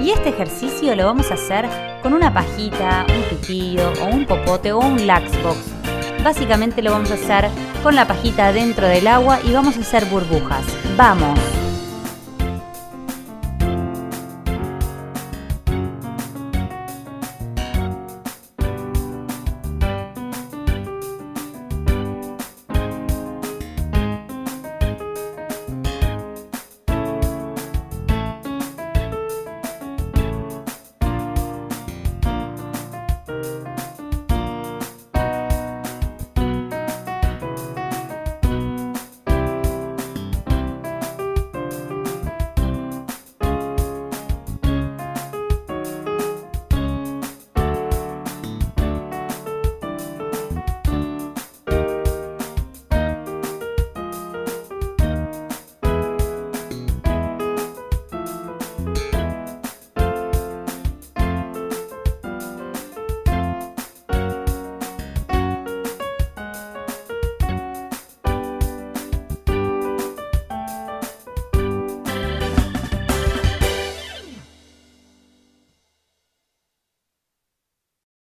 Y este ejercicio lo vamos a hacer con una pajita, un pitillo o un popote o un laxbox. Básicamente lo vamos a hacer con la pajita dentro del agua y vamos a hacer burbujas. ¡Vamos!